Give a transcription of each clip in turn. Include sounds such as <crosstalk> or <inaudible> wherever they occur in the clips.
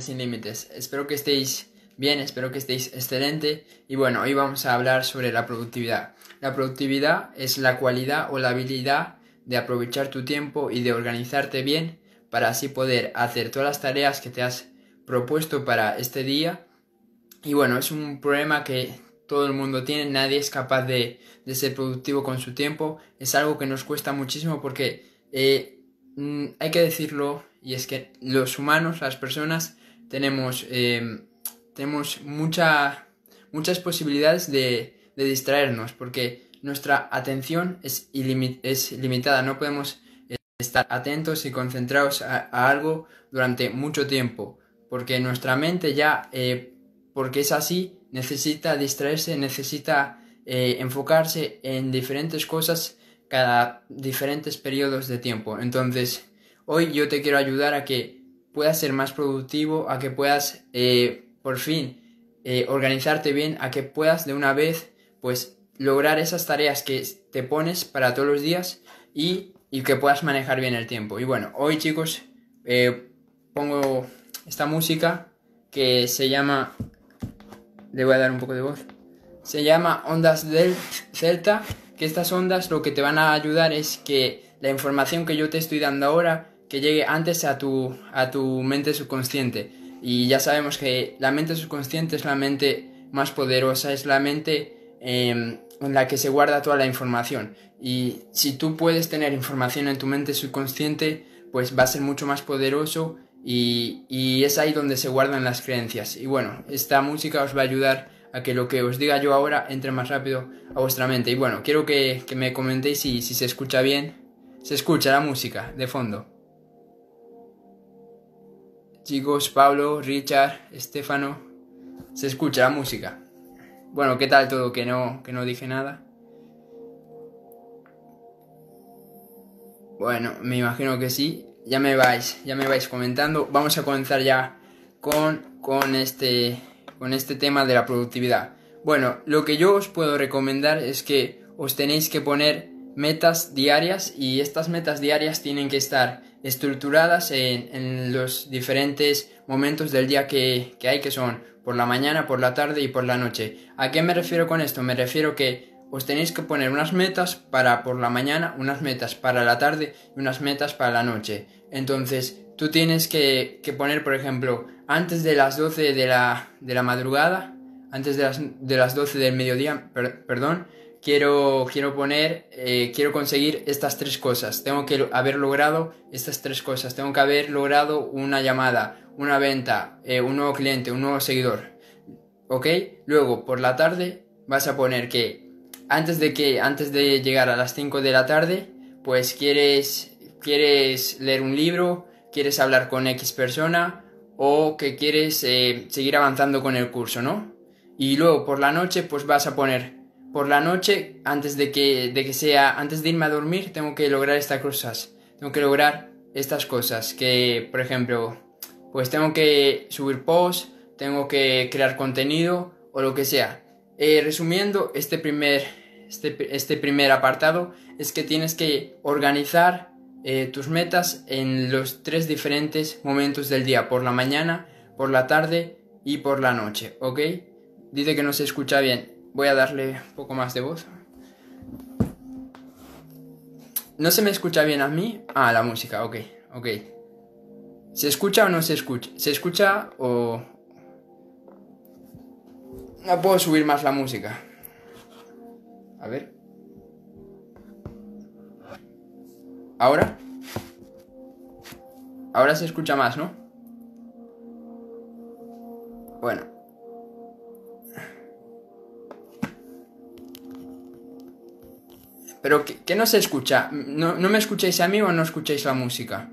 sin límites. Espero que estéis bien, espero que estéis excelente. Y bueno, hoy vamos a hablar sobre la productividad. La productividad es la cualidad o la habilidad de aprovechar tu tiempo y de organizarte bien para así poder hacer todas las tareas que te has propuesto para este día. Y bueno, es un problema que todo el mundo tiene, nadie es capaz de, ser productivo con su tiempo. Es algo que nos cuesta muchísimo porque eh, mm, hay que decirlo y es que los humanos, las personas, tenemos, eh, tenemos mucha, muchas posibilidades de, distraernos porque nuestra atención es, es limitada, no podemos estar atentos y concentrados a, algo durante mucho tiempo porque nuestra mente ya, eh, porque es así, necesita distraerse, necesita eh, enfocarse en diferentes cosas cada diferentes periodos de tiempo. Entonces, Hoy yo te quiero ayudar a que puedas ser más productivo, a que puedas eh, por fin eh, organizarte bien, a que puedas de una vez pues lograr esas tareas que te pones para todos los días y, que puedas manejar bien el tiempo. Y bueno, hoy chicos eh, pongo esta música que se llama... Le voy a dar un poco de voz. Se llama Ondas del Celta, que estas ondas lo que te van a ayudar es que la información que yo te estoy dando ahora que llegue antes a tu, a tu mente subconsciente. Y ya sabemos que la mente subconsciente es la mente más poderosa, es la mente em, en la que se guarda toda la información. Y si tú puedes tener información en tu mente subconsciente, pues va a ser mucho más poderoso y, y es ahí donde se guardan las creencias. Y bueno, esta música os va a ayudar a que lo que os diga yo ahora entre más rápido a vuestra mente. Y bueno, quiero que, que me comentéis si, si se escucha bien. Se escucha la música de fondo. Chicos, Pablo, Richard, Estefano, se escucha la música. Bueno, ¿qué tal todo? Que no, que no dije nada. Bueno, me imagino que sí. Ya me vais, ya me vais comentando. Vamos a comenzar ya con, con, este, con este tema de la productividad. Bueno, lo que yo os puedo recomendar es que os tenéis que poner metas diarias y estas metas diarias tienen que estar estructuradas en, los diferentes momentos del día que, hay, que son por la mañana, por la tarde y por la noche. ¿A qué me refiero con esto? Me refiero que os tenéis que poner unas metas para por la mañana, unas metas para la tarde y unas metas para la noche. Entonces, tú tienes que, poner, por ejemplo, antes de las 12 de la, de la madrugada, antes de las, de las 12 del mediodía, perdón, quiero, quiero poner, eh, quiero conseguir estas tres cosas. Tengo que haber logrado estas tres cosas. Tengo que haber logrado una llamada, una venta, eh, un nuevo cliente, un nuevo seguidor. ¿Ok? Luego, por la tarde, vas a poner que antes de que, antes de llegar a las 5 de la tarde, pues quieres, quieres leer un libro, quieres hablar con X persona o que quieres eh, seguir avanzando con el curso, ¿no? Y luego por la noche, pues vas a poner por la noche, antes de que, de que sea, antes de irme a dormir, tengo que lograr estas cosas. Tengo que lograr estas cosas. Que, por ejemplo, pues tengo que subir posts, tengo que crear contenido o lo que sea. Eh, resumiendo, este primer, este, este, primer apartado es que tienes que organizar eh, tus metas en los tres diferentes momentos del día, por la mañana, por la tarde y por la noche, ¿ok? Dice que no se escucha bien. Voy a darle un poco más de voz. ¿No se me escucha bien a mí? Ah, la música, ok, ok. ¿Se escucha o no se escucha? ¿Se escucha o...? No puedo subir más la música. A ver. ¿Ahora? Ahora se escucha más, ¿no? Bueno. Pero ¿qué, no se escucha? ¿No, me escucháis a mí o no escucháis la música?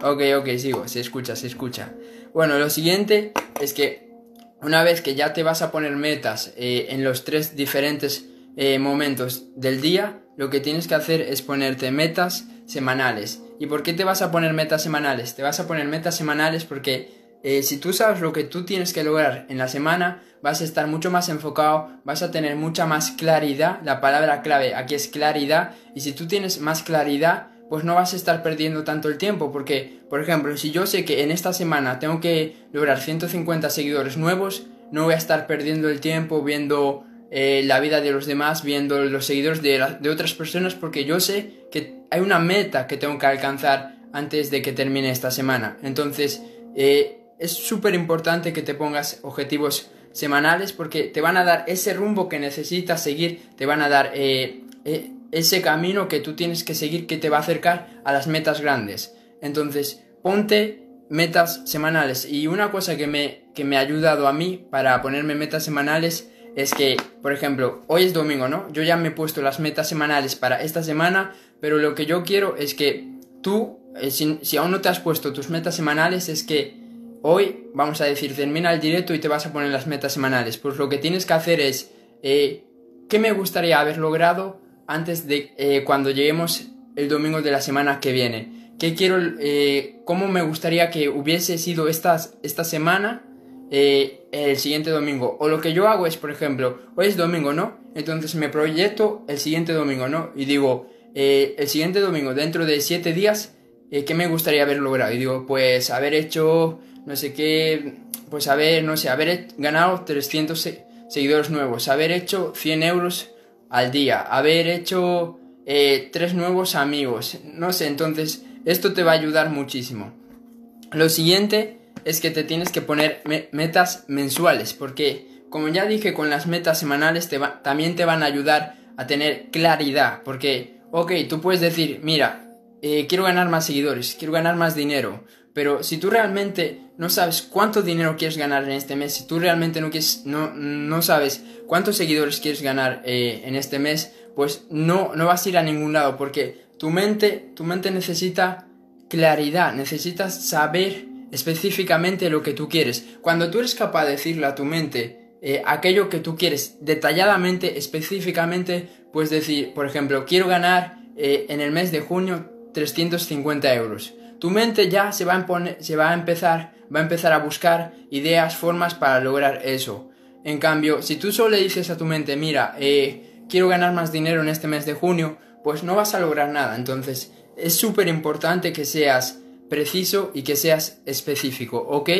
Ok, ok, sigo, se escucha, se escucha. Bueno, lo siguiente es que una vez que ya te vas a poner metas eh, en los tres diferentes eh, momentos del día, lo que tienes que hacer es ponerte metas semanales. ¿Y por qué te vas a poner metas semanales? Te vas a poner metas semanales porque eh, si tú sabes lo que tú tienes que lograr en la semana, vas a estar mucho más enfocado, vas a tener mucha más claridad. La palabra clave aquí es claridad. Y si tú tienes más claridad, pues no vas a estar perdiendo tanto el tiempo. Porque, por ejemplo, si yo sé que en esta semana tengo que lograr 150 seguidores nuevos, no voy a estar perdiendo el tiempo viendo eh, la vida de los demás, viendo los seguidores de, de otras personas, porque yo sé que hay una meta que tengo que alcanzar antes de que termine esta semana. Entonces, eh, es súper importante que te pongas objetivos semanales porque te van a dar ese rumbo que necesitas seguir, te van a dar eh, eh, ese camino que tú tienes que seguir que te va a acercar a las metas grandes. Entonces, ponte metas semanales. Y una cosa que me, que me ha ayudado a mí para ponerme metas semanales es que, por ejemplo, hoy es domingo, ¿no? Yo ya me he puesto las metas semanales para esta semana, pero lo que yo quiero es que tú, eh, si, si aún no te has puesto tus metas semanales, es que hoy vamos a decir, termina el directo y te vas a poner las metas semanales. Pues lo que tienes que hacer es, eh, ¿qué me gustaría haber logrado antes de eh, cuando lleguemos el domingo de la semana que viene? ¿Qué quiero, eh, cómo me gustaría que hubiese sido esta, esta semana el siguiente domingo? O lo que yo hago es, por ejemplo, hoy es domingo, ¿no? Entonces me proyecto el siguiente domingo, ¿no? Y digo, el siguiente domingo, dentro de siete días, ¿qué me gustaría haber logrado? Y digo, pues haber hecho no sé qué, pues haber, no sé, haber ganado 300 seguidores nuevos, haber hecho 100 euros al día, haber hecho eh, tres nuevos amigos, no sé, entonces esto te va a ayudar muchísimo. Lo siguiente es que te tienes que poner metas mensuales, porque como ya dije con las metas semanales te también te van a ayudar a tener claridad, porque, ok, tú puedes decir, mira, eh, quiero ganar más seguidores, quiero ganar más dinero, pero si tú realmente no sabes cuánto dinero quieres ganar en este mes, si tú realmente no, quieres, no, no sabes cuántos seguidores quieres ganar eh, en este mes, pues no, no vas a ir a ningún lado porque tu mente, tu mente necesita claridad, necesitas saber específicamente lo que tú quieres. Cuando tú eres capaz de decirle a tu mente eh, aquello que tú quieres detalladamente, específicamente, puedes decir, por ejemplo, quiero ganar eh, en el mes de junio 350 euros tu mente ya se va a, empezar, va a empezar a buscar ideas, formas para lograr eso. En cambio, si tú solo le dices a tu mente, mira, eh, quiero ganar más dinero en este mes de junio, pues no vas a lograr nada. Entonces, es súper importante que seas preciso y que seas específico, ¿ok?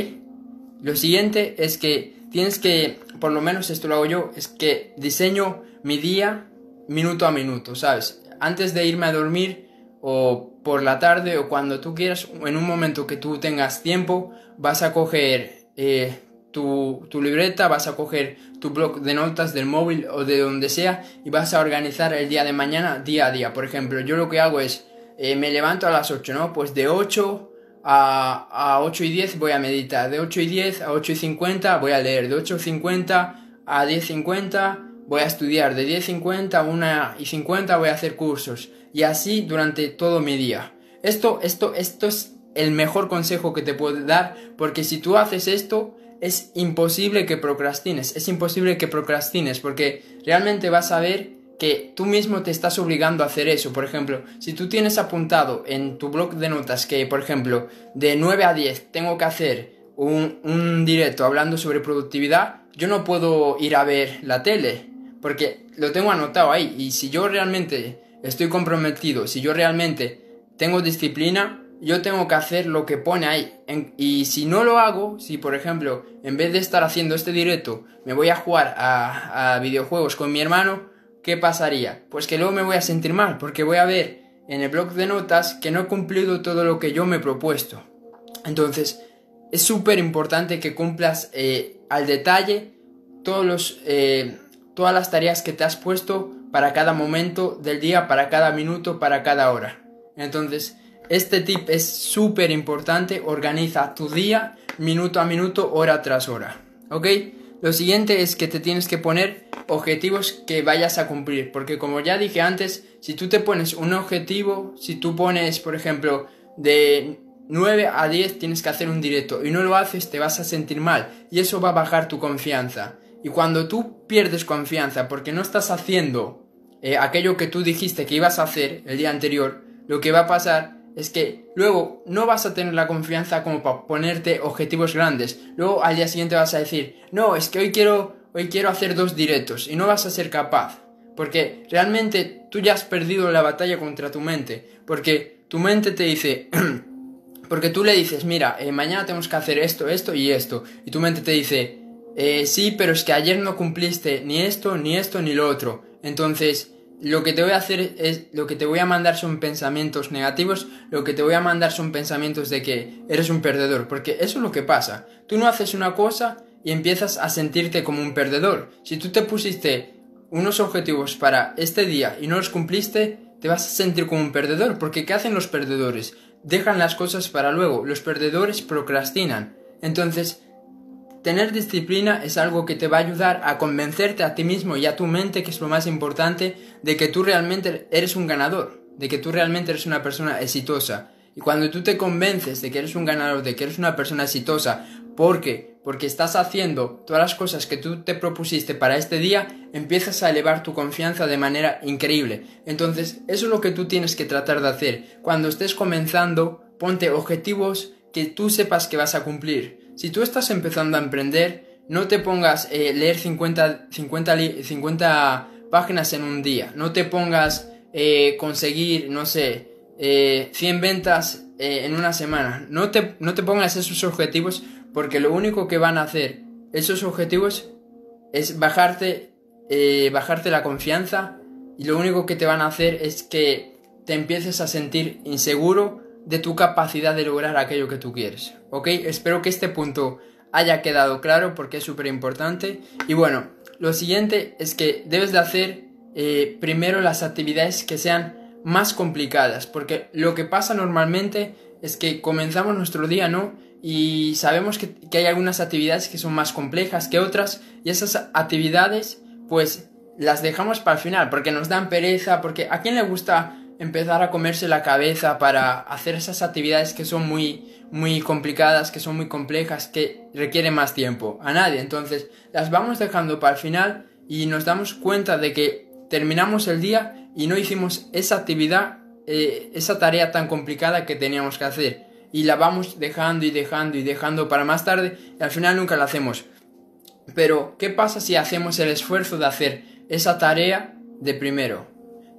Lo siguiente es que tienes que, por lo menos esto lo hago yo, es que diseño mi día minuto a minuto, ¿sabes? Antes de irme a dormir, o por la tarde o cuando tú quieras, en un momento que tú tengas tiempo, vas a coger eh, tu, libreta, vas a coger tu blog de notas del móvil o de donde sea y vas a organizar el día de mañana día a día. Por ejemplo, yo lo que hago es, eh, me levanto a las 8, ¿no? Pues de 8 a, a 8 y 10 voy a meditar, de 8 y 10 a 8 y 50 voy a leer, de 8 y 50 a 10 y 50 voy a estudiar, de 10 y 50 a 1 y 50 voy a hacer cursos y así durante todo mi día. Esto, esto, esto es el mejor consejo que te puedo dar porque si tú haces esto es imposible que procrastines, es imposible que procrastines porque realmente vas a ver que tú mismo te estás obligando a hacer eso. Por ejemplo, si tú tienes apuntado en tu blog de notas que, por ejemplo, de 9 a 10 tengo que hacer un, un directo hablando sobre productividad, yo no puedo ir a ver la tele porque lo tengo anotado ahí y si yo realmente estoy comprometido, si yo realmente tengo disciplina, yo tengo que hacer lo que pone ahí. y si no lo hago, si por ejemplo, en vez de estar haciendo este directo, me voy a jugar a, videojuegos con mi hermano, ¿qué pasaría? Pues que luego me voy a sentir mal, porque voy a ver en el blog de notas que no he cumplido todo lo que yo me he propuesto. Entonces, es súper importante que cumplas eh, al detalle todos los, eh, todas las tareas que te has puesto para cada momento del día, para cada minuto, para cada hora. Entonces, este tip es súper importante, organiza tu día minuto a minuto, hora tras hora. ¿Ok? Lo siguiente es que te tienes que poner objetivos que vayas a cumplir, porque como ya dije antes, si tú te pones un objetivo, si tú pones, por ejemplo, de 9 a 10 tienes que hacer un directo y no lo haces, te vas a sentir mal y eso va a bajar tu confianza. Y cuando tú pierdes confianza porque no estás haciendo eh, aquello que tú dijiste que ibas a hacer el día anterior, lo que va a pasar es que luego no vas a tener la confianza como para ponerte objetivos grandes. Luego al día siguiente vas a decir, no, es que hoy quiero, hoy quiero hacer dos directos y no vas a ser capaz. Porque realmente tú ya has perdido la batalla contra tu mente. Porque tu mente te dice, <clears throat> porque tú le dices, mira, eh, mañana tenemos que hacer esto, esto y esto. Y tu mente te dice, eh, sí, pero es que ayer no cumpliste ni esto, ni esto, ni lo otro. Entonces, lo que te voy a hacer es, lo que te voy a mandar son pensamientos negativos, lo que te voy a mandar son pensamientos de que eres un perdedor, porque eso es lo que pasa. Tú no haces una cosa y empiezas a sentirte como un perdedor. Si tú te pusiste unos objetivos para este día y no los cumpliste, te vas a sentir como un perdedor, porque ¿qué hacen los perdedores? Dejan las cosas para luego, los perdedores procrastinan. Entonces, Tener disciplina es algo que te va a ayudar a convencerte a ti mismo y a tu mente, que es lo más importante, de que tú realmente eres un ganador, de que tú realmente eres una persona exitosa. Y cuando tú te convences de que eres un ganador, de que eres una persona exitosa, porque porque estás haciendo todas las cosas que tú te propusiste para este día, empiezas a elevar tu confianza de manera increíble. Entonces, eso es lo que tú tienes que tratar de hacer. Cuando estés comenzando, ponte objetivos que tú sepas que vas a cumplir. Si tú estás empezando a emprender, no te pongas eh, leer 50, 50, 50, páginas en un día. No te pongas eh, conseguir, no sé, 100 eh, ventas eh, en una semana. No te, no te pongas esos objetivos porque lo único que van a hacer esos objetivos es bajarte, bajarte la confianza y lo único que te van a hacer es que te empieces a sentir inseguro de tu capacidad de lograr aquello que tú quieres. ¿Ok? Espero que este punto haya quedado claro porque es súper importante. Y bueno, lo siguiente es que debes de hacer eh, primero las actividades que sean más complicadas. Porque lo que pasa normalmente es que comenzamos nuestro día, ¿no? Y sabemos que, que hay algunas actividades que son más complejas que otras. Y esas actividades, pues las dejamos para el final porque nos dan pereza. Porque a quién le gusta empezar a comerse la cabeza para hacer esas actividades que son muy, muy complicadas, que son muy complejas, que requieren más tiempo. A nadie. Entonces, las vamos dejando para el final y nos damos cuenta de que terminamos el día y no hicimos esa actividad, eh, esa tarea tan complicada que teníamos que hacer. Y la vamos dejando y dejando y dejando para más tarde y al final nunca la hacemos. Pero, ¿qué pasa si hacemos el esfuerzo de hacer esa tarea de primero?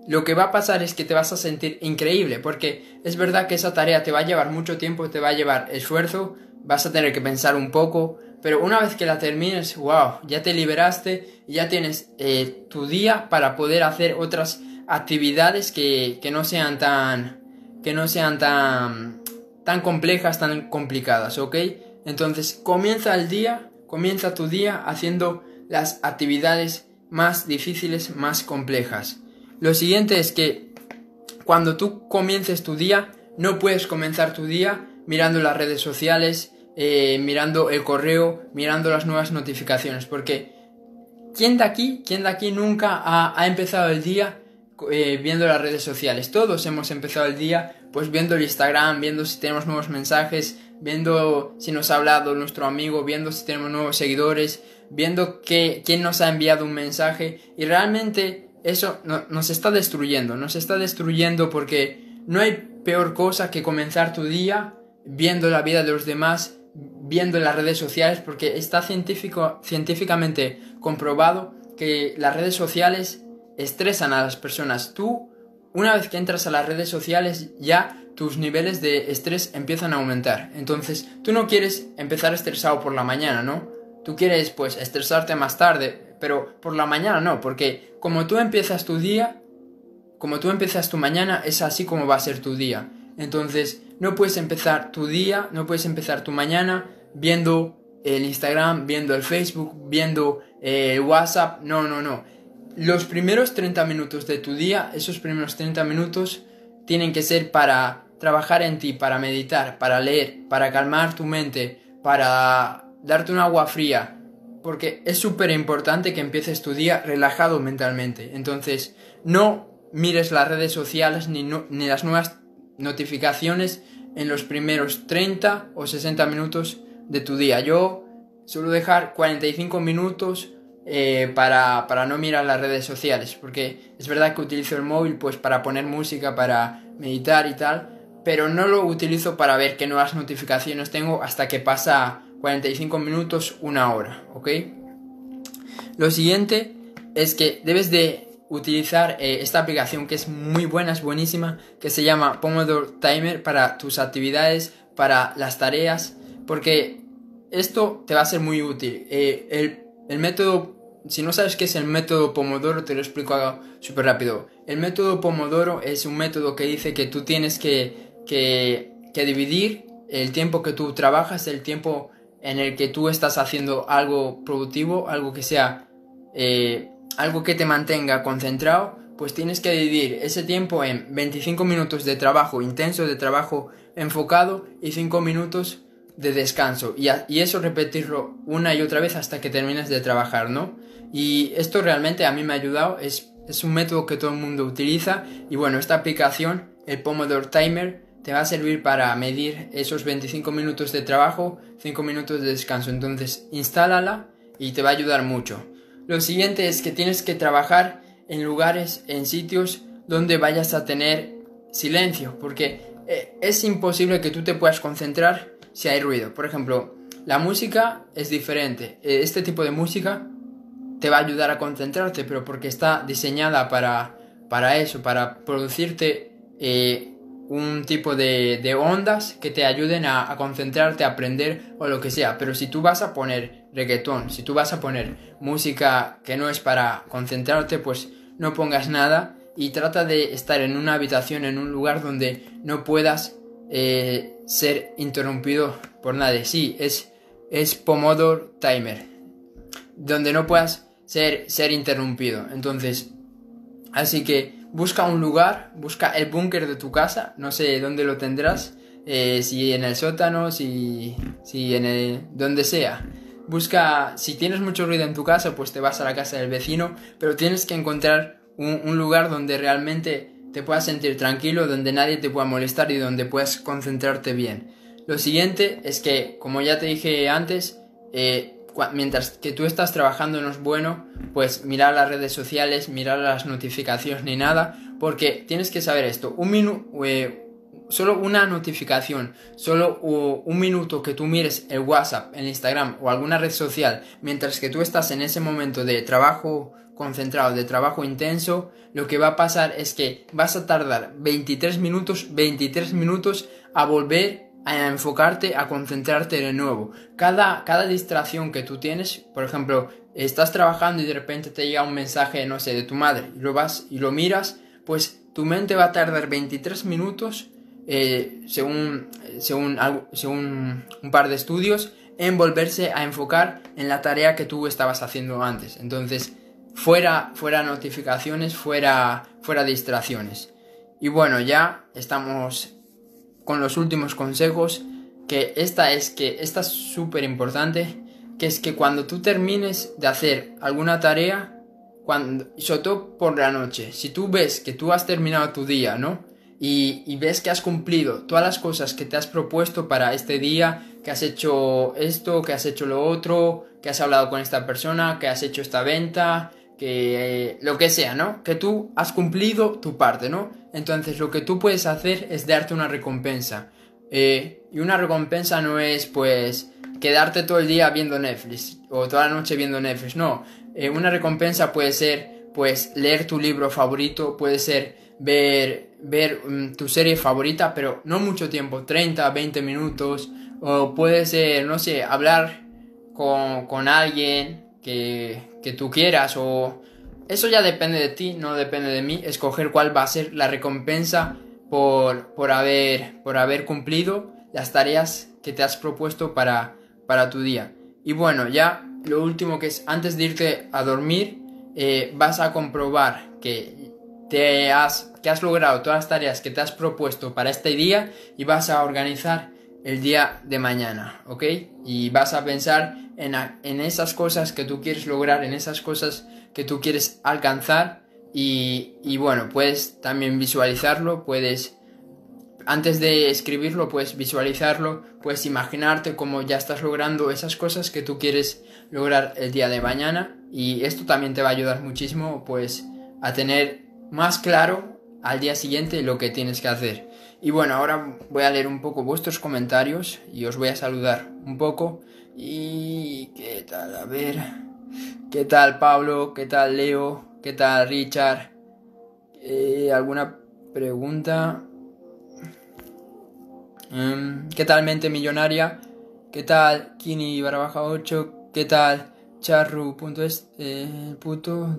Lo que va a pasar es que te vas a sentir increíble, porque es verdad que esa tarea te va a llevar mucho tiempo, te va a llevar esfuerzo, vas a tener que pensar un poco, pero una vez que la termines, wow, ya te liberaste ya tienes eh, tu día para poder hacer otras actividades que, que no sean tan que no sean tan tan complejas, tan complicadas, ¿ok? Entonces comienza el día, comienza tu día haciendo las actividades más difíciles, más complejas. Lo siguiente es que cuando tú comiences tu día, no puedes comenzar tu día mirando las redes sociales, eh, mirando el correo, mirando las nuevas notificaciones, porque ¿quién de aquí, quién de aquí nunca ha, empezado el día eh, viendo las redes sociales? Todos hemos empezado el día pues viendo el Instagram, viendo si tenemos nuevos mensajes, viendo si nos ha hablado nuestro amigo, viendo si tenemos nuevos seguidores, viendo que, quién nos ha enviado un mensaje y realmente eso nos está destruyendo, nos está destruyendo porque no hay peor cosa que comenzar tu día viendo la vida de los demás, viendo las redes sociales, porque está científico, científicamente comprobado que las redes sociales estresan a las personas. Tú, una vez que entras a las redes sociales, ya tus niveles de estrés empiezan a aumentar. Entonces, tú no quieres empezar estresado por la mañana, ¿no? Tú quieres, pues, estresarte más tarde, pero por la mañana no, porque como tú empiezas tu día, como tú empiezas tu mañana, es así como va a ser tu día. Entonces, no puedes empezar tu día, no puedes empezar tu mañana viendo el Instagram, viendo el Facebook, viendo el WhatsApp, no, no, no. Los primeros 30 minutos de tu día, esos primeros 30 minutos, tienen que ser para trabajar en ti, para meditar, para leer, para calmar tu mente, para darte un agua fría, porque es súper importante que empieces tu día relajado mentalmente. Entonces, no mires las redes sociales ni, ni las nuevas notificaciones en los primeros 30 o 60 minutos de tu día. Yo suelo dejar 45 minutos eh, para, para, no mirar las redes sociales, porque es verdad que utilizo el móvil pues para poner música, para meditar y tal, pero no lo utilizo para ver qué nuevas notificaciones tengo hasta que pasa 45 minutos, una hora, ¿ok? Lo siguiente es que debes de utilizar eh, esta aplicación que es muy buena, es buenísima, que se llama Pomodoro Timer para tus actividades, para las tareas, porque esto te va a ser muy útil. Eh, el, método, si no sabes qué es el método Pomodoro, te lo explico súper rápido. El método Pomodoro es un método que dice que tú tienes que, que, que dividir el tiempo que tú trabajas, el tiempo en el que tú estás haciendo algo productivo, algo que sea eh, algo que te mantenga concentrado, pues tienes que dividir ese tiempo en 25 minutos de trabajo intenso, de trabajo enfocado y 5 minutos de descanso. Y, y, eso repetirlo una y otra vez hasta que termines de trabajar, ¿no? Y esto realmente a mí me ha ayudado, es, es un método que todo el mundo utiliza y bueno, esta aplicación, el Pomodoro Timer, te va a servir para medir esos 25 minutos de trabajo, 5 minutos de descanso. Entonces, instálala y te va a ayudar mucho. Lo siguiente es que tienes que trabajar en lugares, en sitios donde vayas a tener silencio, porque eh, es imposible que tú te puedas concentrar si hay ruido. Por ejemplo, la música es diferente. Eh, este tipo de música te va a ayudar a concentrarte, pero porque está diseñada para, para eso, para producirte eh, un tipo de, ondas que te ayuden a, concentrarte, a aprender o lo que sea. Pero si tú vas a poner reggaetón, si tú vas a poner música que no es para concentrarte, pues no pongas nada y trata de estar en una habitación, en un lugar donde no puedas eh, ser interrumpido por nadie. Sí, es, es Pomodoro Timer, donde no puedas ser, ser interrumpido. Entonces, así que busca un lugar, busca el búnker de tu casa, no sé dónde lo tendrás, eh, si en el sótano, si, si en el... donde sea. Busca, si tienes mucho ruido en tu casa, pues te vas a la casa del vecino, pero tienes que encontrar un, lugar donde realmente te puedas sentir tranquilo, donde nadie te pueda molestar y donde puedas concentrarte bien. Lo siguiente es que, como ya te dije antes, eh, mientras que tú estás trabajando no es bueno, pues mirar las redes sociales, mirar las notificaciones ni nada, porque tienes que saber esto, un minuto, eh, solo una notificación, solo un minuto que tú mires el WhatsApp, el Instagram o alguna red social, mientras que tú estás en ese momento de trabajo concentrado, de trabajo intenso, lo que va a pasar es que vas a tardar 23 minutos, 23 minutos a volver a enfocarte, a concentrarte de nuevo. Cada, cada distracción que tú tienes, por ejemplo, estás trabajando y de repente te llega un mensaje, no sé, de tu madre, y lo vas y lo miras, pues tu mente va a tardar 23 minutos, eh, según, según, según un par de estudios, en volverse a enfocar en la tarea que tú estabas haciendo antes. Entonces, fuera, fuera notificaciones, fuera, fuera distracciones. Y bueno, ya estamos con los últimos consejos, que esta es que esta es súper importante, que es que cuando tú termines de hacer alguna tarea, cuando, sobre todo por la noche, si tú ves que tú has terminado tu día, ¿no? Y, y, ves que has cumplido todas las cosas que te has propuesto para este día, que has hecho esto, que has hecho lo otro, que has hablado con esta persona, que has hecho esta venta, que eh, lo que sea, ¿no? Que tú has cumplido tu parte, ¿no? Entonces lo que tú puedes hacer es darte una recompensa. Eh, y una recompensa no es pues quedarte todo el día viendo Netflix o toda la noche viendo Netflix, no. Eh, una recompensa puede ser pues leer tu libro favorito, puede ser ver, ver mm, tu serie favorita, pero no mucho tiempo, 30, 20 minutos, o puede ser, no sé, hablar con, con alguien que, que tú quieras o eso ya depende de ti, no depende de mí, escoger cuál va a ser la recompensa por, por, haber, por haber cumplido las tareas que te has propuesto para, para tu día. Y bueno, ya lo último que es, antes de irte a dormir, eh, vas a comprobar que, te has, que has logrado todas las tareas que te has propuesto para este día y vas a organizar el día de mañana, ¿ok? Y vas a pensar en, en esas cosas que tú quieres lograr, en esas cosas que tú quieres alcanzar y, y, bueno, puedes también visualizarlo, puedes, antes de escribirlo, puedes visualizarlo, puedes imaginarte cómo ya estás logrando esas cosas que tú quieres lograr el día de mañana y esto también te va a ayudar muchísimo pues a tener más claro al día siguiente lo que tienes que hacer. Y bueno, ahora voy a leer un poco vuestros comentarios y os voy a saludar un poco. Y qué tal, a ver. ¿Qué tal Pablo? ¿Qué tal Leo? ¿Qué tal Richard? Eh, ¿Alguna pregunta? Em, ¿Qué tal Mente Millonaria? ¿Qué tal Kini barra baja 8? ¿Qué tal Charru.es? Eh, puto,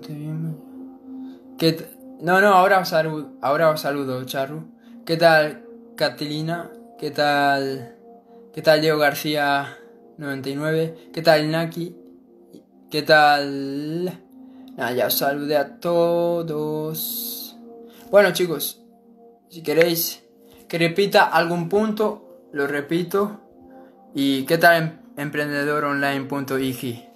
¿Qué no, no, ahora os, saludo, ahora os saludo, Charru. ¿Qué tal Catilina? ¿Qué tal? ¿Qué tal Diego García 99? ¿Qué tal Naki? ¿Qué tal? Nada, ya os saludé a todos. Bueno, chicos, si queréis que repita algún punto, lo repito. ¿Y qué tal em-, emprendedoronline.ig?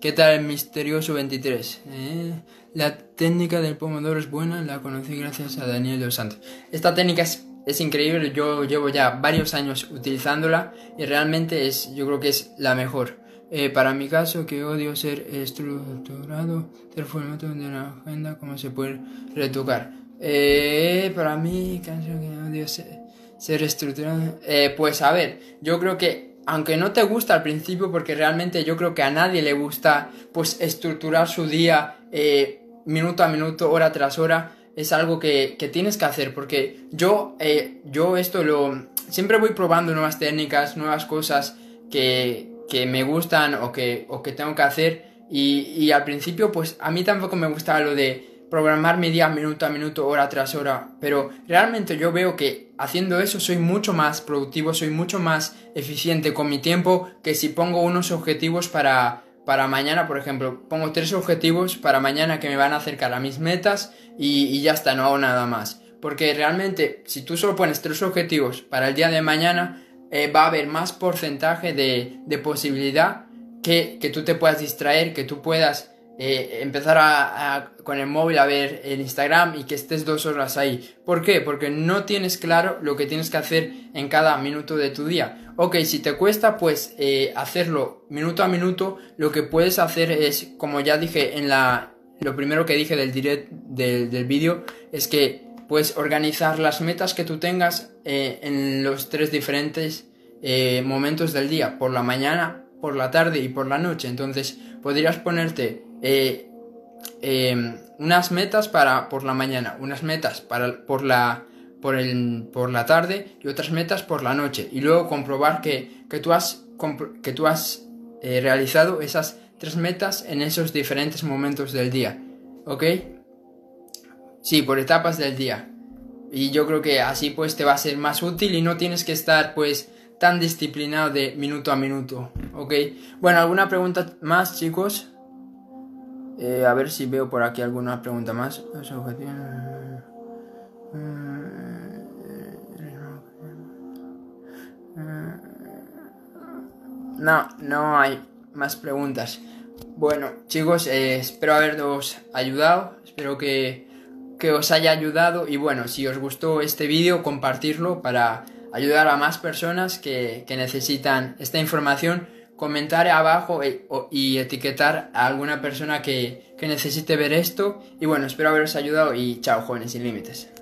¿Qué tal el misterioso 23? ¿Eh? La técnica del pomodoro es buena, la conocí gracias a Daniel Dos Santos. Esta técnica es, increíble, yo llevo ya varios años utilizándola y realmente es, yo creo que es la mejor. Eh, para mi caso, que odio ser estructurado, el formato de la agenda, cómo se puede retocar. Eh, para mí, que odio ser, estructurado. Eh, pues a ver, yo creo que aunque no te gusta al principio, porque realmente yo creo que a nadie le gusta pues estructurar su día minuto a minuto, hora tras hora, es algo que, que tienes que hacer, porque yo, yo esto lo... Siempre voy probando nuevas técnicas, nuevas cosas que, que me gustan o que, o que tengo que hacer. Y, y, al principio, pues a mí tampoco me gustaba lo de programar mi día minuto a minuto, hora tras hora. Pero realmente yo veo que haciendo eso soy mucho más productivo, soy mucho más eficiente con mi tiempo que si pongo unos objetivos para, para mañana, por ejemplo. Pongo tres objetivos para mañana que me van a acercar a mis metas y, ya está, no hago nada más. Porque realmente, si tú solo pones tres objetivos para el día de mañana, eh, va a haber más porcentaje de, posibilidad que, tú te puedas distraer, que tú puedas eh, empezar a, con el móvil a ver el Instagram y que estés dos horas ahí. ¿Por qué? Porque no tienes claro lo que tienes que hacer en cada minuto de tu día. Ok, si te cuesta pues eh, hacerlo minuto a minuto, lo que puedes hacer es, como ya dije en la... Lo primero que dije del direct del, del vídeo es que puedes organizar las metas que tú tengas eh, en los tres diferentes momentos del día, por la mañana, por la tarde y por la noche. Entonces podrías ponerte eh, em, unas metas para por la mañana, unas metas para por la por, el, por la tarde y otras metas por la noche. Y luego comprobar que, que tú has, que tú has realizado esas tres metas en esos diferentes momentos del día. ¿Ok? Sí, por etapas del día. Y yo creo que así pues te va a ser más útil y no tienes que estar pues tan disciplinado de minuto a minuto. ¿Ok? Bueno, ¿alguna pregunta más chicos? Eh, a ver si veo por aquí alguna pregunta más. No, no hay más preguntas. Bueno, chicos, eh, espero haberos ayudado. Espero que que os haya ayudado y bueno, si os gustó este vídeo, compartirlo para ayudar a más personas que, necesitan esta información, comentar abajo e, y etiquetar a alguna persona que, que necesite ver esto y bueno, espero haberos ayudado y chao jóvenes sin límites.